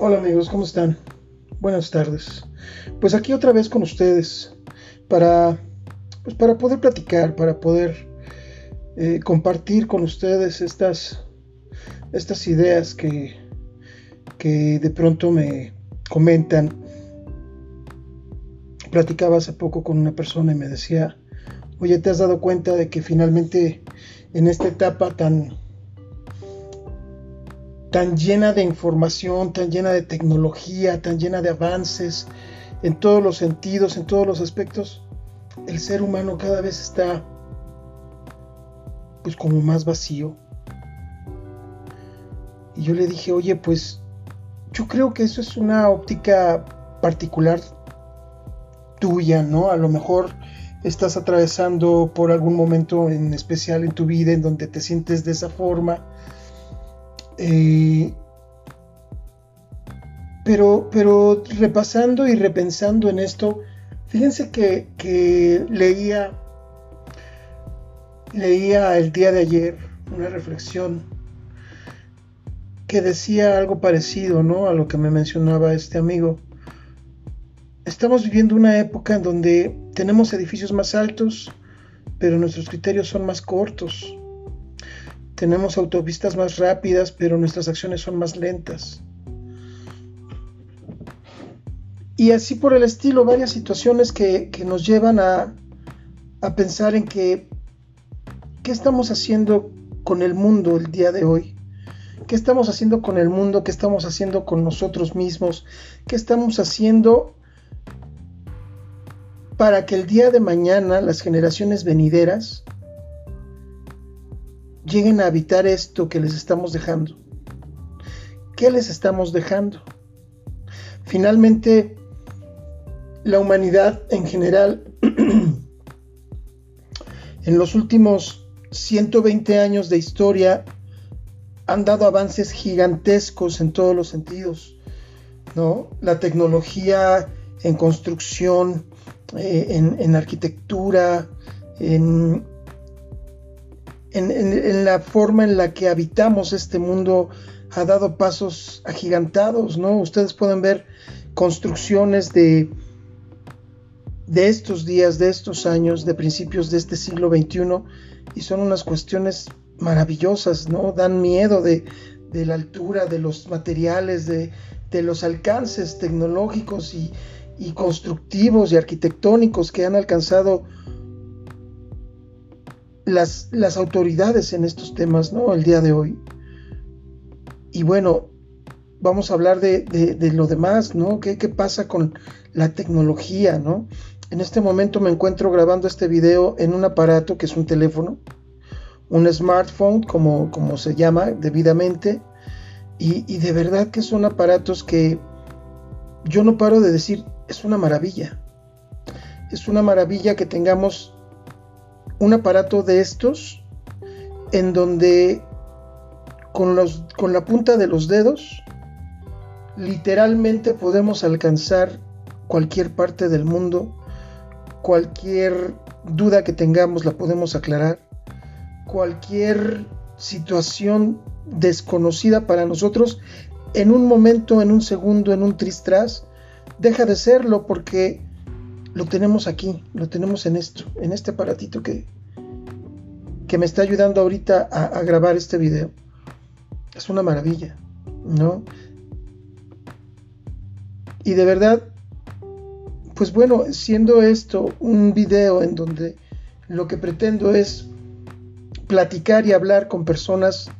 Hola amigos, ¿cómo están? Buenas tardes. Pues aquí otra vez con ustedes para, pues para poder platicar, para poder eh, compartir con ustedes estas, estas ideas que, que de pronto me comentan. Platicaba hace poco con una persona y me decía, oye, ¿te has dado cuenta de que finalmente en esta etapa tan tan llena de información, tan llena de tecnología, tan llena de avances en todos los sentidos, en todos los aspectos, el ser humano cada vez está pues como más vacío. Y yo le dije, oye, pues yo creo que eso es una óptica particular tuya, ¿no? A lo mejor estás atravesando por algún momento en especial en tu vida en donde te sientes de esa forma eh, pero, pero repasando y repensando en esto, fíjense que, leía, leía el día de ayer una reflexión que decía algo parecido ¿no? a lo que me mencionaba este amigo. Estamos viviendo una época en donde tenemos edificios más altos, pero nuestros criterios son más cortos. Tenemos autopistas más rápidas, pero nuestras acciones son más lentas. Y así por el estilo, varias situaciones que, nos llevan a, a pensar en que, ¿qué estamos haciendo con el mundo el día de hoy? ¿Qué estamos haciendo con el mundo? ¿Qué estamos haciendo con nosotros mismos? ¿Qué estamos haciendo para que el día de mañana las generaciones venideras lleguen a habitar esto que les estamos dejando. ¿Qué les estamos dejando? Finalmente, la humanidad en general, en los últimos 120 años de historia, han dado avances gigantescos en todos los sentidos. ¿no? La tecnología en construcción, eh, en arquitectura, en en, la forma en la que habitamos este mundo ha dado pasos agigantados, ¿no? Ustedes pueden ver construcciones de, de estos días, de estos años, de principios de este siglo XXI, y son unas cuestiones maravillosas, ¿no? Dan miedo de, la altura, de los materiales, de, los alcances tecnológicos y constructivos y arquitectónicos que han alcanzado las, las autoridades en estos temas, ¿no? El día de hoy. Y bueno, vamos a hablar de, lo demás, ¿no? ¿Qué, pasa con la tecnología, ¿no? En este momento me encuentro grabando este video en un aparato que es un teléfono, un smartphone, como, como se llama debidamente, y, y, de verdad que son aparatos que yo no paro de decir, es una maravilla. Es una maravilla que tengamos un aparato de estos en donde con, los, con la punta de los dedos literalmente podemos alcanzar cualquier parte del mundo, cualquier duda que tengamos la podemos aclarar, cualquier situación desconocida para nosotros en un momento, en un segundo, en un tristras, deja de serlo porque lo tenemos aquí, lo tenemos en esto, en este aparatito que, que me está ayudando ahorita a, a grabar este video. Es una maravilla, ¿no? Y de verdad, pues bueno, siendo esto un video en donde lo que pretendo es platicar y hablar con personas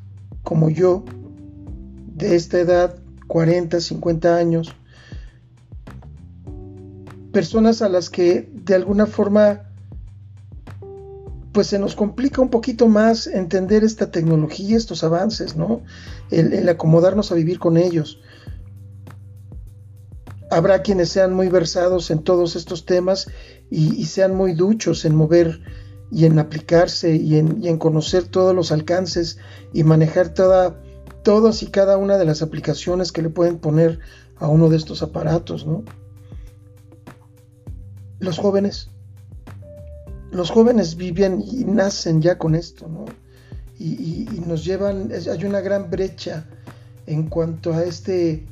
como yo, de esta edad, 40, 50 años, personas a las que de alguna forma pues se nos complica un poquito más entender esta tecnología, estos avances, ¿no? El, acomodarnos a vivir con ellos. Habrá quienes sean muy versados en todos estos temas y, sean muy duchos en mover y en aplicarse y en, y en conocer todos los alcances y manejar toda, todas y cada una de las aplicaciones que le pueden poner a uno de estos aparatos, ¿no? Los jóvenes, los jóvenes viven y nacen ya con esto, ¿no? Y, nos llevan, hay una gran brecha en cuanto a este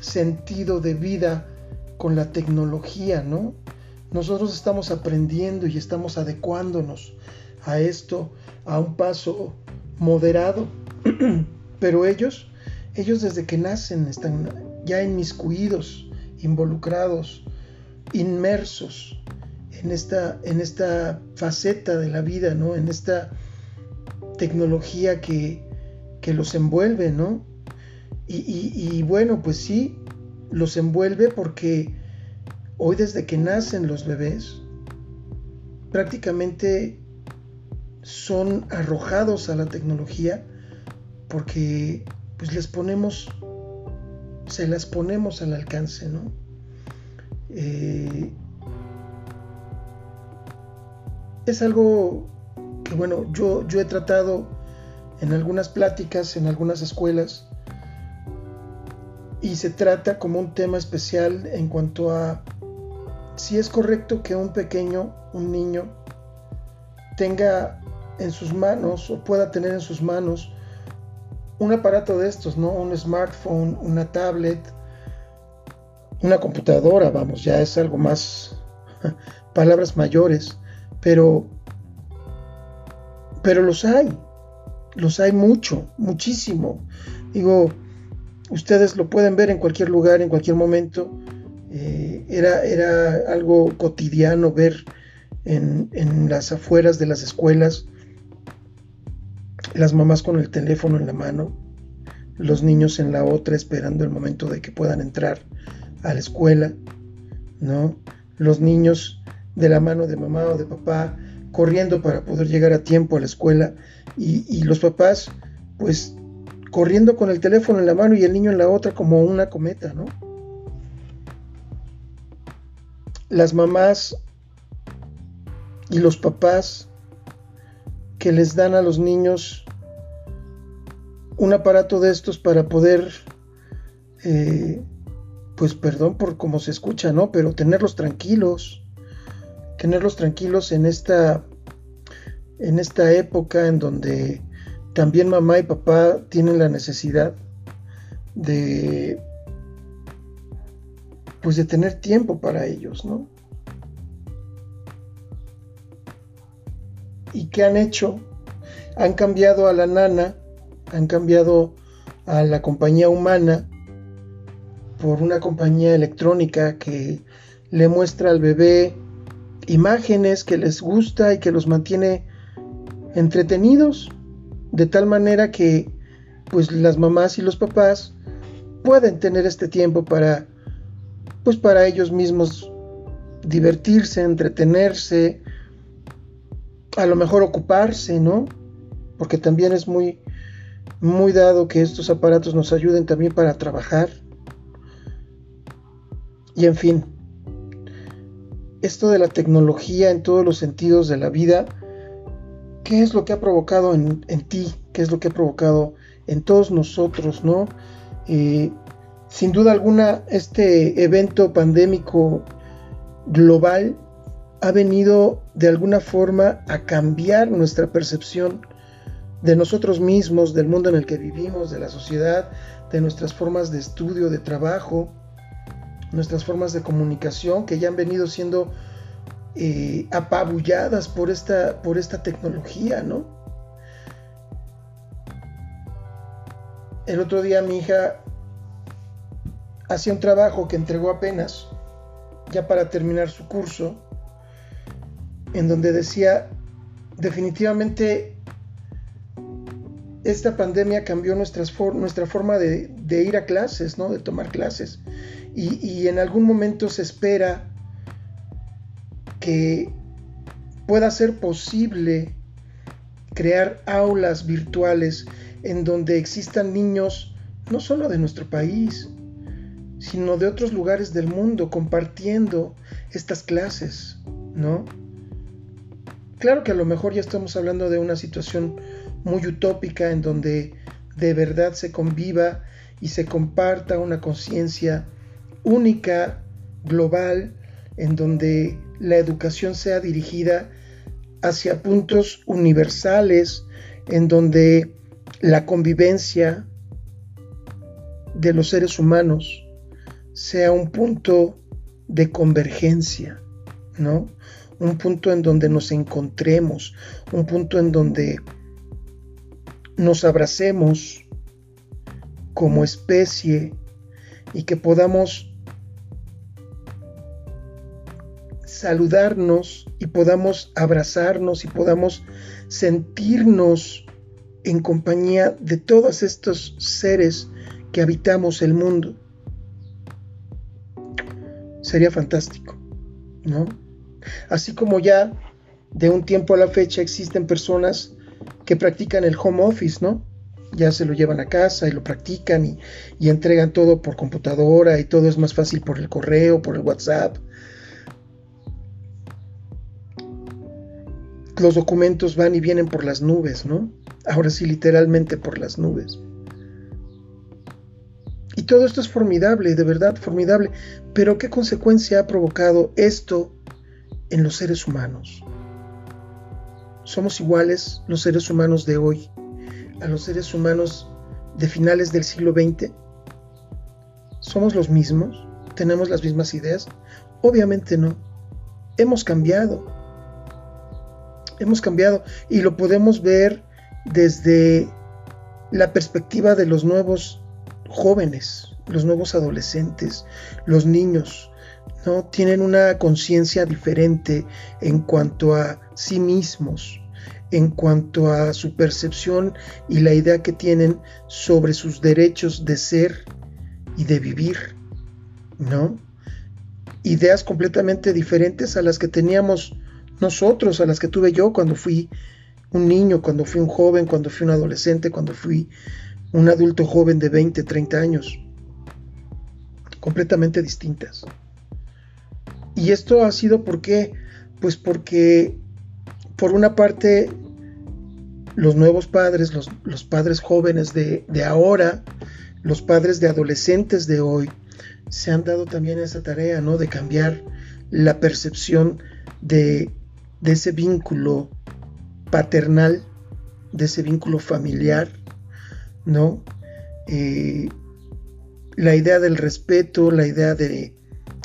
sentido de vida con la tecnología, ¿no? Nosotros estamos aprendiendo y estamos adecuándonos a esto a un paso moderado, pero ellos, ellos desde que nacen están ya inmiscuidos, involucrados, inmersos en esta, en esta faceta de la vida, ¿no? En esta tecnología que, que los envuelve, ¿no? Y, bueno, pues sí, los envuelve porque hoy desde que nacen los bebés, prácticamente son arrojados a la tecnología porque pues les ponemos, se las ponemos al alcance, ¿no? Eh, es algo que bueno, yo, yo he tratado en algunas pláticas, en algunas escuelas, y se trata como un tema especial en cuanto a si es correcto que un pequeño, un niño, tenga en sus manos o pueda tener en sus manos un aparato de estos, ¿no? Un smartphone, una tablet, una computadora, vamos, ya es algo más, palabras mayores, pero, pero los hay, los hay mucho, muchísimo. Digo, ustedes lo pueden ver en cualquier lugar, en cualquier momento. Eh, era, era, algo cotidiano ver en, en, las afueras de las escuelas las mamás con el teléfono en la mano, los niños en la otra esperando el momento de que puedan entrar a la escuela, ¿no? Los niños de la mano de mamá o de papá corriendo para poder llegar a tiempo a la escuela y, los papás pues corriendo con el teléfono en la mano y el niño en la otra como una cometa, ¿no? Las mamás y los papás que les dan a los niños un aparato de estos para poder, eh, pues perdón por cómo se escucha, ¿no? Pero tenerlos tranquilos, tenerlos tranquilos en esta, en esta época en donde también mamá y papá tienen la necesidad de pues de tener tiempo para ellos, ¿no? ¿Y qué han hecho? Han cambiado a la nana, han cambiado a la compañía humana por una compañía electrónica que le muestra al bebé imágenes que les gusta y que los mantiene entretenidos de tal manera que pues las mamás y los papás pueden tener este tiempo para pues para ellos mismos divertirse, entretenerse, a lo mejor ocuparse, ¿no? Porque también es muy muy dado que estos aparatos nos ayuden también para trabajar. Y en fin, esto de la tecnología en todos los sentidos de la vida qué es lo que ha provocado en, ti, qué es lo que ha provocado en todos nosotros, ¿no? Eh, sin duda alguna, este evento pandémico global ha venido de alguna forma a cambiar nuestra percepción de nosotros mismos, del mundo en el que vivimos, de la sociedad, de nuestras formas de estudio, de trabajo, nuestras formas de comunicación que ya han venido siendo eh, apabulladas por esta, por esta tecnología, ¿no? El otro día mi hija hacía un trabajo que entregó apenas, ya para terminar su curso, en donde decía, definitivamente esta pandemia cambió nuestra forma de, ir a clases, ¿no? de tomar clases. Y, y en algún momento se espera que pueda ser posible crear aulas virtuales en donde existan niños no solo de nuestro país, sino de otros lugares del mundo compartiendo estas clases, ¿no? Claro que a lo mejor ya estamos hablando de una situación muy utópica en donde de verdad se conviva y se comparta una conciencia única, global, en donde la educación sea dirigida hacia puntos universales en donde la convivencia de los seres humanos sea un punto de convergencia, ¿no? Un punto en donde nos encontremos, un punto en donde nos abracemos como especie y que podamos saludarnos y podamos abrazarnos y podamos sentirnos en compañía de todos estos seres que habitamos el mundo. Sería fantástico, ¿no? Así como ya de un tiempo a la fecha existen personas que practican el home office, ¿no? Ya se lo llevan a casa y lo practican y, entregan todo por computadora y todo es más fácil por el correo, por el WhatsApp. Los documentos van y vienen por las nubes, ¿no? Ahora sí, literalmente por las nubes. Y todo esto es formidable, de verdad formidable. Pero ¿qué consecuencia ha provocado esto en los seres humanos? ¿Somos iguales los seres humanos de hoy a los seres humanos de finales del siglo XX? ¿Somos los mismos? ¿Tenemos las mismas ideas? Obviamente no. Hemos cambiado. Hemos cambiado y lo podemos ver desde la perspectiva de los nuevos jóvenes, los nuevos adolescentes, los niños, ¿no? Tienen una conciencia diferente en cuanto a sí mismos, en cuanto a su percepción y la idea que tienen sobre sus derechos de ser y de vivir, ¿no? Ideas completamente diferentes a las que teníamos nosotros, a las que tuve yo cuando fui un niño, cuando fui un joven, cuando fui un adolescente, cuando fui un adulto joven de 20, 30 años. Completamente distintas. Y esto ha sido porque, pues porque, por una parte, los nuevos padres, los, padres jóvenes de, ahora, los padres de adolescentes de hoy, se han dado también esa tarea, ¿no? De cambiar la percepción de, de ese vínculo paternal, de ese vínculo familiar, ¿no? Eh, la idea del respeto, la idea de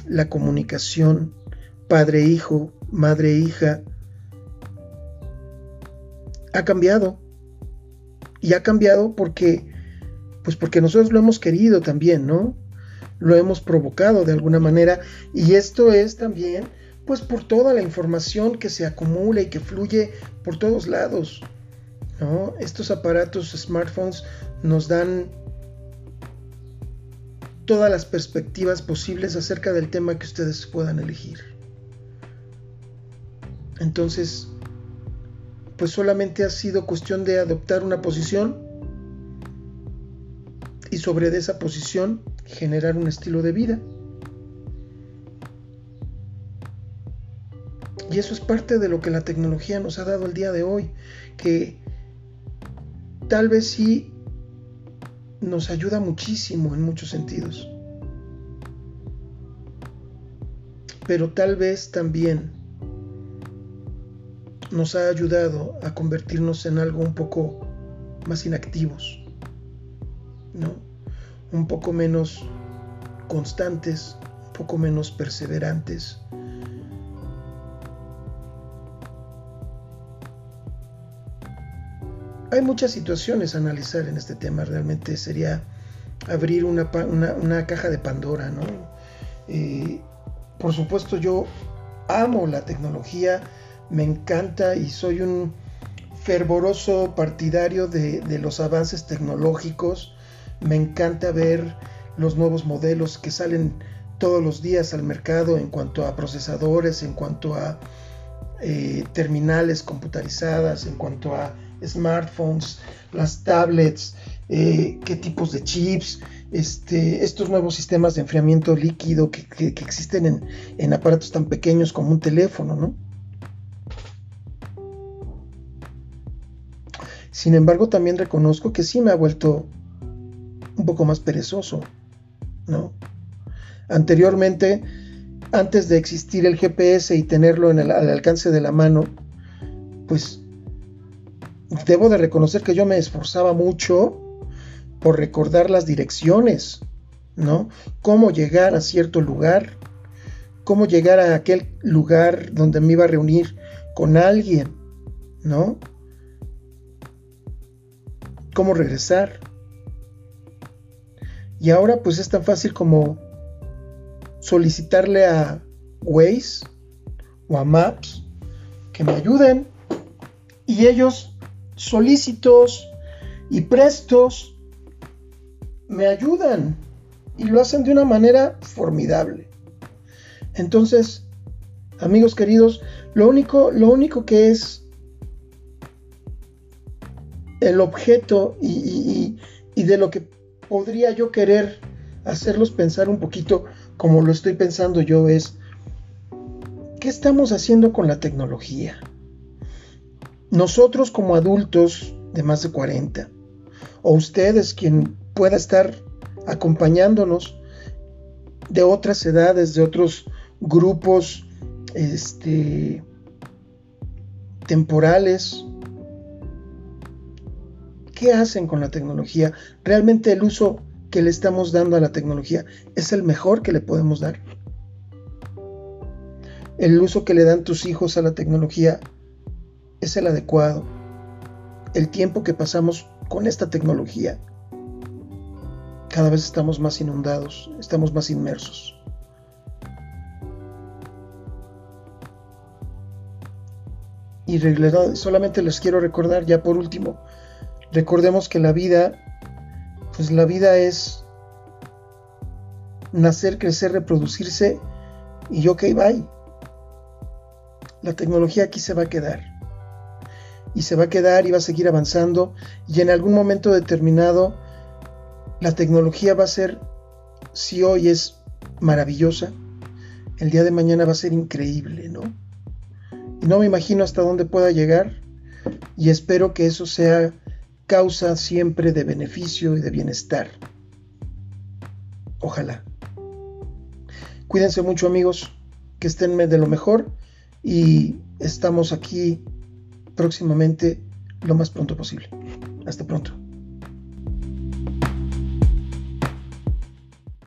la comunicación, padre-hijo, madre-hija, ha cambiado. Y ha cambiado porque, pues porque nosotros lo hemos querido también, ¿no? Lo hemos provocado de alguna manera. Y esto es también pues por toda la información que se acumula y que fluye por todos lados. ¿no? Estos aparatos, smartphones, nos dan todas las perspectivas posibles acerca del tema que ustedes puedan elegir. Entonces, pues solamente ha sido cuestión de adoptar una posición y sobre esa posición generar un estilo de vida. Y eso es parte de lo que la tecnología nos ha dado el día de hoy, que tal vez sí nos ayuda muchísimo en muchos sentidos. Pero tal vez también nos ha ayudado a convertirnos en algo un poco más inactivos, ¿no? Un poco menos constantes, un poco menos perseverantes, Hay muchas situaciones a analizar en este tema, realmente sería abrir una, caja de Pandora, ¿no? Eh, por supuesto yo amo la tecnología, me encanta y soy un fervoroso partidario de, los avances tecnológicos, me encanta ver los nuevos modelos que salen todos los días al mercado en cuanto a procesadores, en cuanto a eh, terminales computarizadas, en cuanto a smartphones, las tablets, eh, qué tipos de chips, este, estos nuevos sistemas de enfriamiento líquido que, existen en, en, aparatos tan pequeños como un teléfono, ¿no? Sin embargo, también reconozco que sí me ha vuelto un poco más perezoso, ¿no? Anteriormente, antes de existir el GPS y tenerlo al alcance de la mano, pues debo de reconocer que yo me esforzaba mucho por recordar las direcciones ¿no? Cómo llegar a cierto lugar, cómo llegar a aquel lugar donde me iba a reunir con alguien, ¿no? Cómo regresar. Y ahora pues es tan fácil como solicitarle a Waze o a Maps que me ayuden y ellos solícitos y prestos me ayudan y lo hacen de una manera formidable. Entonces, amigos queridos, lo único, lo único que es el objeto y, y de lo que podría yo querer hacerlos pensar un poquito como lo estoy pensando yo es, ¿qué estamos haciendo con la tecnología? Nosotros como adultos de más de 40, o ustedes quien pueda estar acompañándonos de otras edades, de otros grupos este, temporales. ¿Qué hacen con la tecnología? ¿Realmente el uso que le estamos dando a la tecnología es el mejor que le podemos dar? ¿El uso que le dan tus hijos a la tecnología es el adecuado? ¿El tiempo que pasamos con esta tecnología cada vez estamos más inundados, estamos más inmersos. Y solamente les quiero recordar, ya por último, recordemos que la vida, pues la vida es nacer, crecer, reproducirse y ok, bye. La tecnología aquí se va a quedar. Y se va a quedar y va a seguir avanzando y en algún momento determinado la tecnología va a ser, si hoy es maravillosa, el día de mañana va a ser increíble, ¿no? Y no me imagino hasta dónde pueda llegar y espero que eso sea causa siempre de beneficio y de bienestar. Ojalá. Cuídense mucho amigos, que estén de lo mejor y estamos aquí próximamente lo más pronto posible. Hasta pronto.